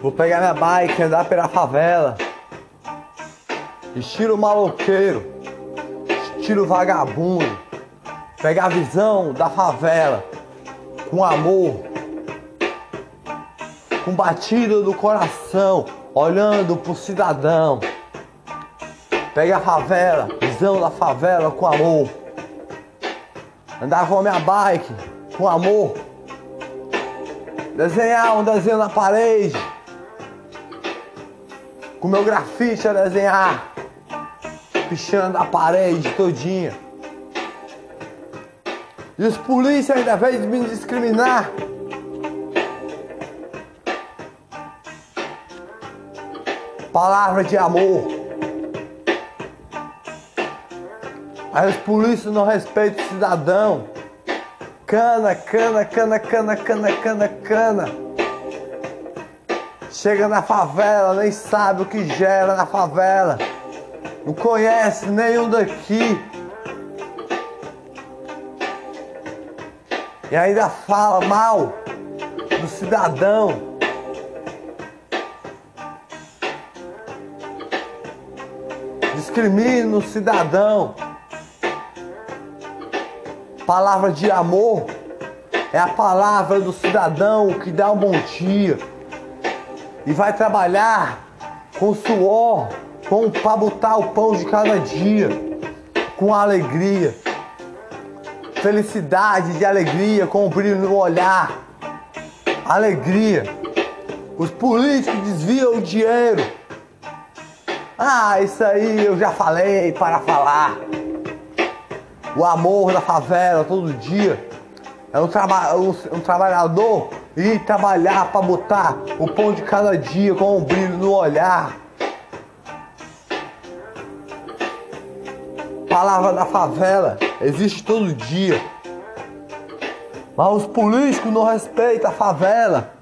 Vou pegar minha bike andar pela favela. Estilo maloqueiro, estilo vagabundo. Pegar a visão da favela com amor, com batida do coração, olhando pro cidadão. Pega a favela, visão da favela com amor. Andar com a minha bike com amor. Desenhar um desenho na parede. Com meu grafite a desenhar. Pichando a parede todinha. E os polícias ainda vez me discriminar. Palavra de amor. Aí os polícias não respeitam o cidadão. Cana, cana, cana, cana, cana, cana, cana. Chega na favela, nem sabe o que gera na favela. Não conhece nenhum daqui. E ainda fala mal do cidadão. Discrimina o cidadão. Palavra de amor é a palavra do cidadão que dá um bom dia e vai trabalhar com suor, com para botar o pão de cada dia, com alegria, felicidade de alegria, com um brilho no olhar, alegria. Os políticos desviam o dinheiro. Ah, isso aí eu já falei para falar. O amor da favela todo dia é um, traba um, um trabalhador ir trabalhar para botar o pão de cada dia com um brilho no olhar. Palavra da favela existe todo dia. Mas os políticos não respeitam a favela.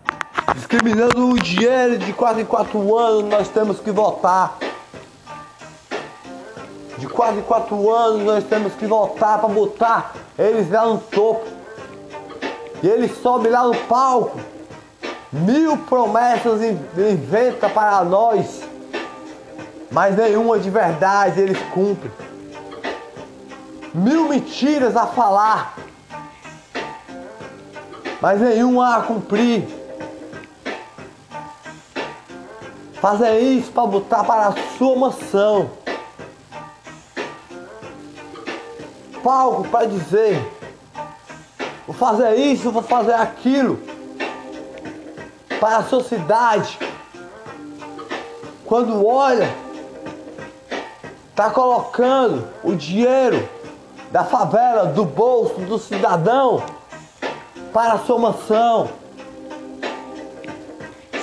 Discriminando o dinheiro de 4 em 4 anos, nós temos que votar. De 4 em 4 anos, nós temos que votar para botar eles lá no topo. E ele sobe lá no palco. Mil promessas inventa para nós. Mas nenhuma de verdade eles cumprem. Mil mentiras a falar. Mas nenhuma a cumprir. Fazer isso para botar para a sua mansão. Palco para dizer vou fazer isso, vou fazer aquilo para a sociedade. Quando olha, está colocando o dinheiro da favela, do bolso do cidadão para a sua mansão.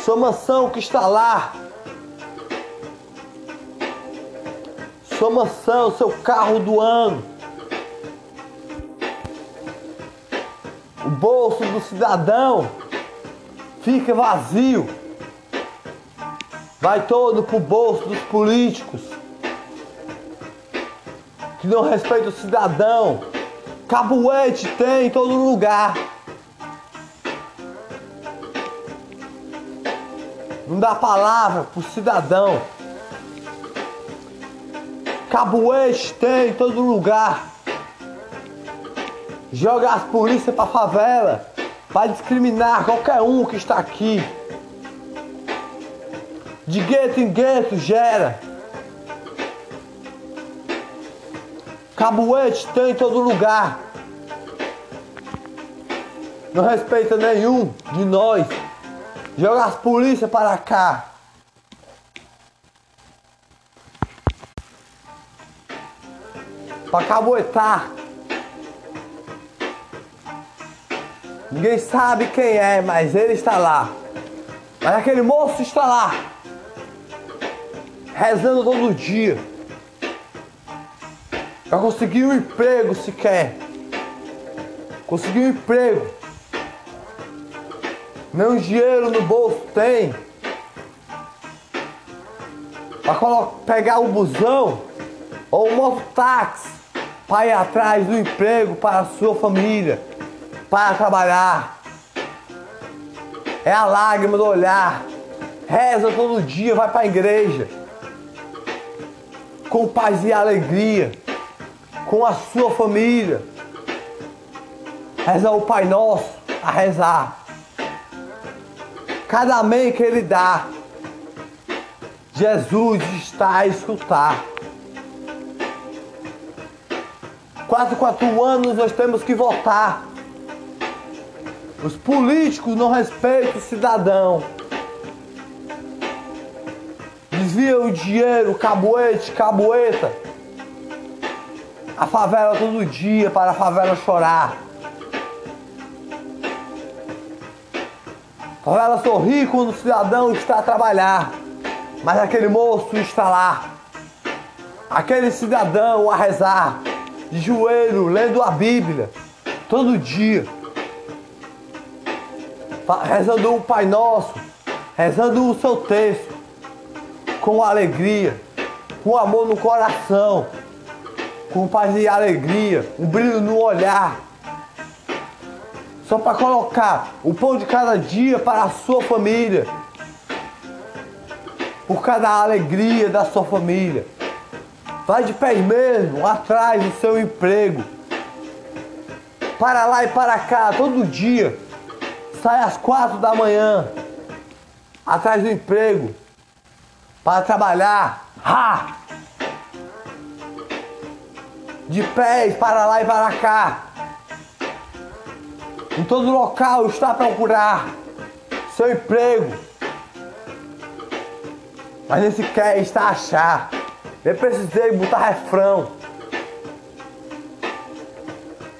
Sua mansão que está lá. Sua mansão, seu carro do ano. Bolso do cidadão fica vazio, vai todo pro bolso dos políticos que não respeitam o cidadão. Cabuete tem em todo lugar. Não dá palavra pro cidadão. Cabuete tem em todo lugar joga as polícias pra favela para discriminar qualquer um que está aqui. De gueto em gueto gera. Cabuete tem em todo lugar. Não respeita nenhum de nós. Joga as polícias para cá. Para caboetar. Ninguém sabe quem é, mas ele está lá. Mas aquele moço está lá. Rezando todo dia. Para conseguir um emprego sequer. Conseguir um emprego. Nem dinheiro no bolso tem. Para pegar o busão ou o mototáxi para ir atrás do emprego para a sua família para trabalhar. É a lágrima do olhar, reza todo dia, vai para a igreja, com paz e alegria, com a sua família. Reza o Pai Nosso a rezar. Cada amém que ele dá, Jesus está a escutar. Quatro, quatro anos nós temos que votar. Os políticos não respeitam o cidadão. Desvia o dinheiro, caboete, caboeta. A favela todo dia para a favela chorar. A favela sorri quando o cidadão está a trabalhar. Mas aquele moço está lá. Aquele cidadão a rezar de joelho, lendo a Bíblia, todo dia, rezando o Pai Nosso, rezando o seu texto, com alegria, com amor no coração, com paz e alegria, um brilho no olhar, só para colocar o pão de cada dia para a sua família, por cada alegria da sua família. Vai de pé mesmo, atrás do seu emprego. Para lá e para cá, todo dia. Sai às quatro da manhã, atrás do emprego, para trabalhar. Ha! De pés para lá e para cá. Em todo local está a procurar seu emprego. Mas nesse quer está a achar. Nem precisei botar refrão.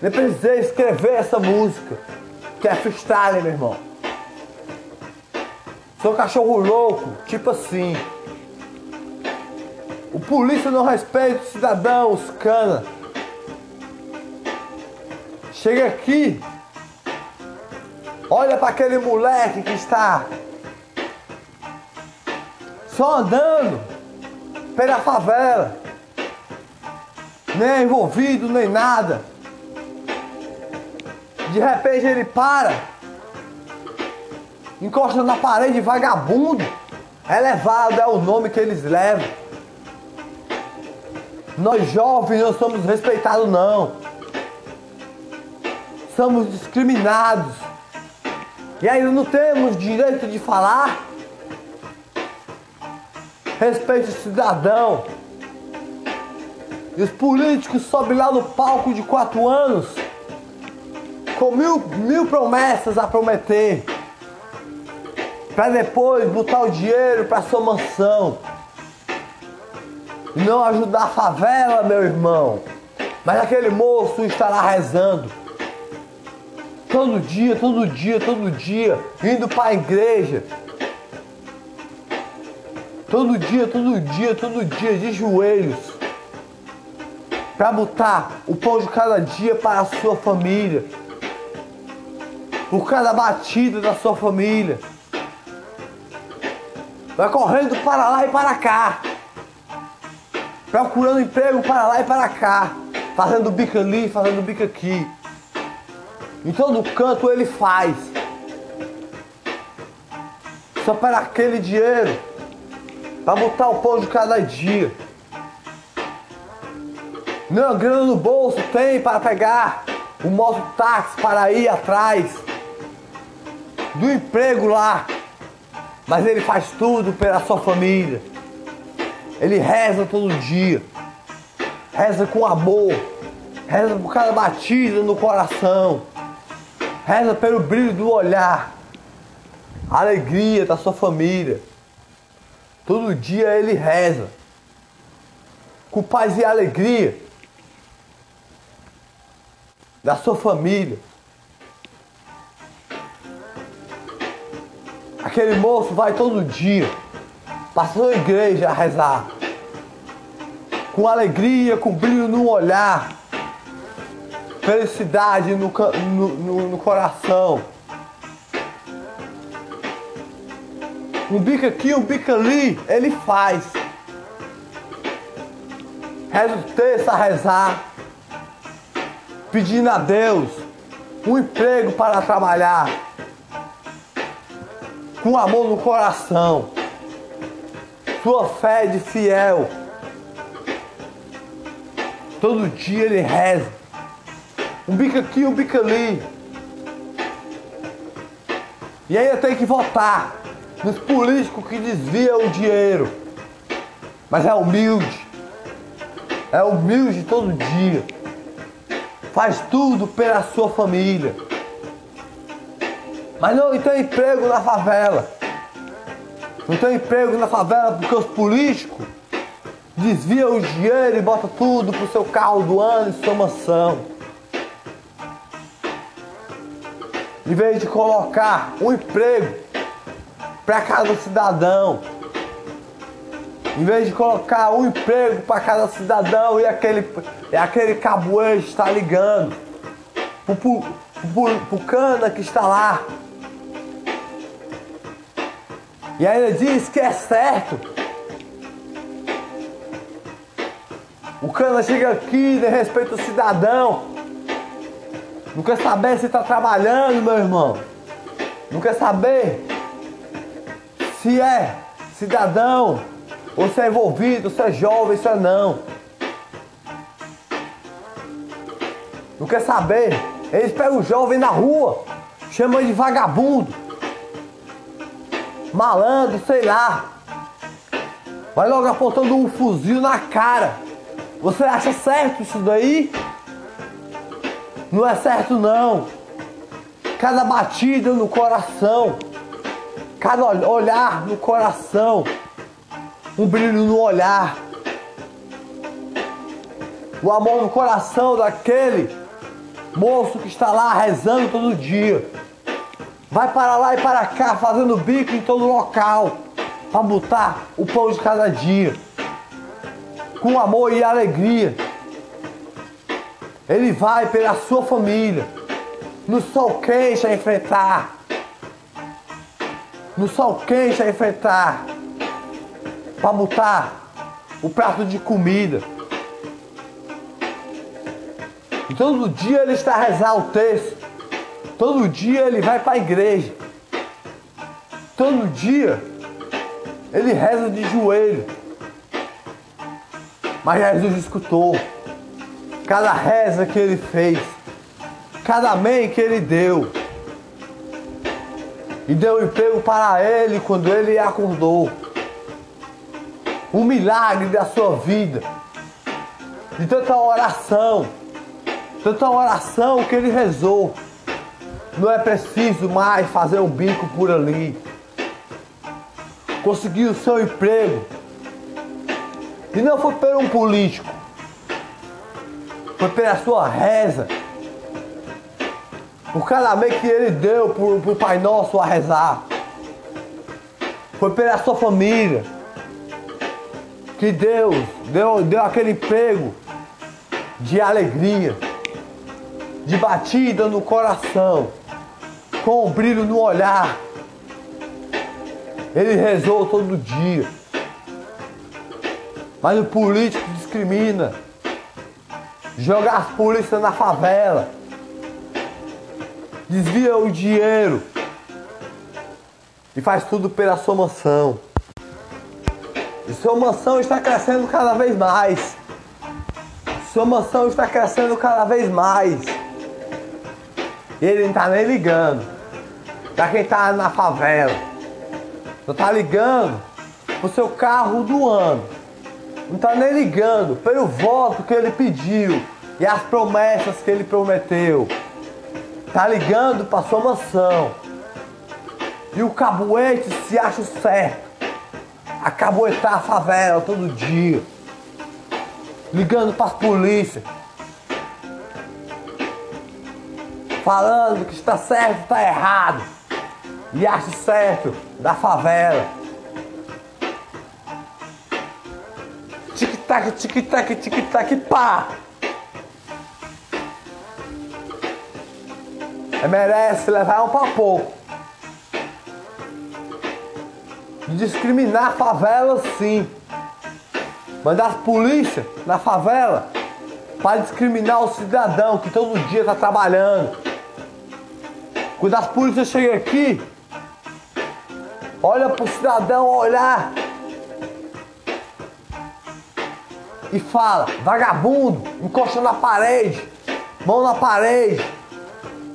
Nem precisei escrever essa música. Que é freestyle, meu irmão. Sou cachorro louco, tipo assim. O polícia não respeita os cidadãos, cana. Chega aqui. Olha para aquele moleque que está só andando pela favela. Nem é envolvido, nem nada. De repente ele para, encosta na parede, vagabundo. Elevado é o nome que eles levam. Nós jovens não somos respeitados não. Somos discriminados. E ainda não temos direito de falar respeite o cidadão. E os políticos sobem lá no palco de quatro anos com mil, mil promessas a prometer. Para depois botar o dinheiro para sua mansão. Não ajudar a favela, meu irmão. Mas aquele moço estará rezando. Todo dia, todo dia, todo dia, indo para a igreja, Todo dia, todo dia, todo dia, de joelhos. Para botar o pão de cada dia para a sua família. Por cada batida da sua família. Vai correndo para lá e para cá. Procurando emprego para lá e para cá. Fazendo bico ali, fazendo bico aqui. Em todo canto ele faz. Só para aquele dinheiro para botar o pão de cada dia. Não, grana no bolso tem para pegar o mototáxi para ir atrás do emprego lá. Mas ele faz tudo pela sua família. Ele reza todo dia. Reza com amor. Reza por cada batida no coração. Reza pelo brilho do olhar. A alegria da sua família. Todo dia ele reza. Com paz e alegria. Da sua família. Aquele moço vai todo dia. Passando a igreja a rezar. Com alegria, com brilho no olhar. Felicidade no, no, no, no coração um bico aqui, um bico ali, ele faz. Reza o texto a rezar, pedindo a Deus um emprego para trabalhar, com amor no coração. sua fé de fiel. Todo dia ele reza. Um bico aqui, um bico ali. E ainda tem que votar nos políticos que desviam o dinheiro. Mas é humilde. É humilde todo dia. Faz tudo pela sua família. Mas não tem emprego na favela. Não tem emprego na favela porque os políticos desviam o dinheiro e botam tudo pro seu carro do ano e sua mansão. Em vez de colocar um emprego para cada cidadão. Em vez de colocar um emprego para cada cidadão e aquele, e aquele caboeiro está ligando pro, pro, pro, pro cana que está lá. E ainda diz que é certo. O cana chega aqui, de respeito ao cidadão. Não quer saber se está trabalhando, meu irmão. Não quer saber se é cidadão, ou se é envolvido, se é jovem, se é não. Não quer saber. Eles pegam o jovem na rua, chamam de vagabundo, malandro, sei lá. Vai logo apontando um fuzil na cara. Você acha certo isso daí? Não é certo não. Cada batida no coração, cada olhar no coração, um brilho no olhar, o amor no coração daquele moço que está lá rezando todo dia. Vai para lá e para cá fazendo bico em todo local para botar o pão de cada dia com amor e alegria. Ele vai pela sua família. No sol quente a enfrentar. No sol quente a enfrentar. Para botar o prato de comida. E todo dia ele está a rezar o texto. Todo dia ele vai para a igreja. Todo dia ele reza de joelho. Mas Jesus escutou cada reza que ele fez, cada amém que ele deu. E deu emprego para ele quando ele acordou. Um milagre da sua vida. De tanta oração. Tanta oração que ele rezou. Não é preciso mais fazer um bico por ali. Conseguiu o seu emprego. E não foi por um político. Foi pela sua reza, cada amém que ele deu para o Pai Nosso a rezar, foi pela sua família, que Deus deu, deu aquele emprego de alegria, de batida no coração, com um brilho no olhar. Ele rezou todo dia. Mas o político discrimina jogar as polícias na favela, desvia o dinheiro e faz tudo pela sua mansão. E sua mansão está crescendo cada vez mais. Sua mansão está crescendo cada vez mais. Ele não está nem ligando. Pra quem está na favela. Não está ligando pro seu carro do ano não está nem ligando pelo voto que ele pediu e as promessas que ele prometeu. Está ligando para sua mansão. E o caboete se acha certo. A caboetar a favela todo dia. Ligando para as polícias. Falando que está certo, está errado. E acha certo da favela. tic-tac, tic-tac, tic-tac, pá! É, merece levar um pra pouco. Discriminar a favela sim. Mandar as polícias na favela para discriminar o cidadão que todo dia está trabalhando. Quando as polícias chegam aqui, olha pro cidadão olhar e fala, vagabundo, encosta na parede, mão na parede,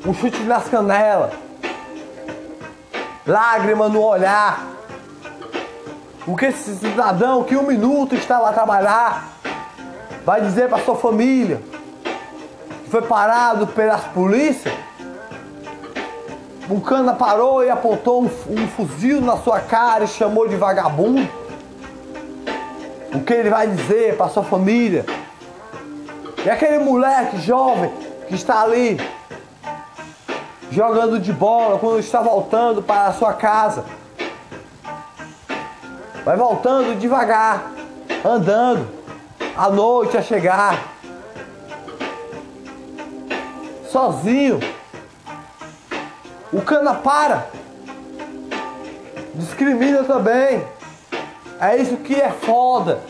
um chute nas canelas, lágrima no olhar. O que esse cidadão que um minuto estava a trabalhar vai dizer para sua família foi parado pelas polícias? Um cana parou e apontou um, um fuzil na sua cara e chamou de vagabundo? O que ele vai dizer para sua família? E aquele moleque jovem que está ali jogando de bola quando está voltando para a sua casa. Vai voltando devagar, andando, à noite a chegar. Sozinho. O cana para. Discrimina também. É isso que é foda.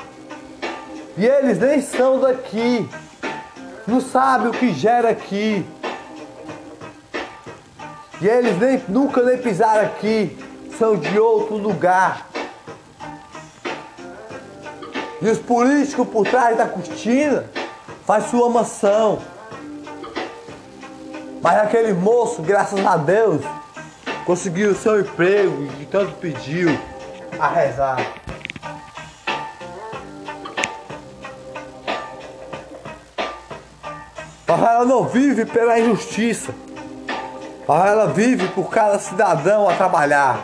E eles nem são daqui. Não sabem o que gera aqui. E eles nem, nunca nem pisaram aqui. São de outro lugar. E os políticos por trás da cortina faz sua mansão. Mas aquele moço, graças a Deus, conseguiu o seu emprego e tanto pediu a rezar. Ela não vive pela injustiça. Ela vive por cada cidadão a trabalhar.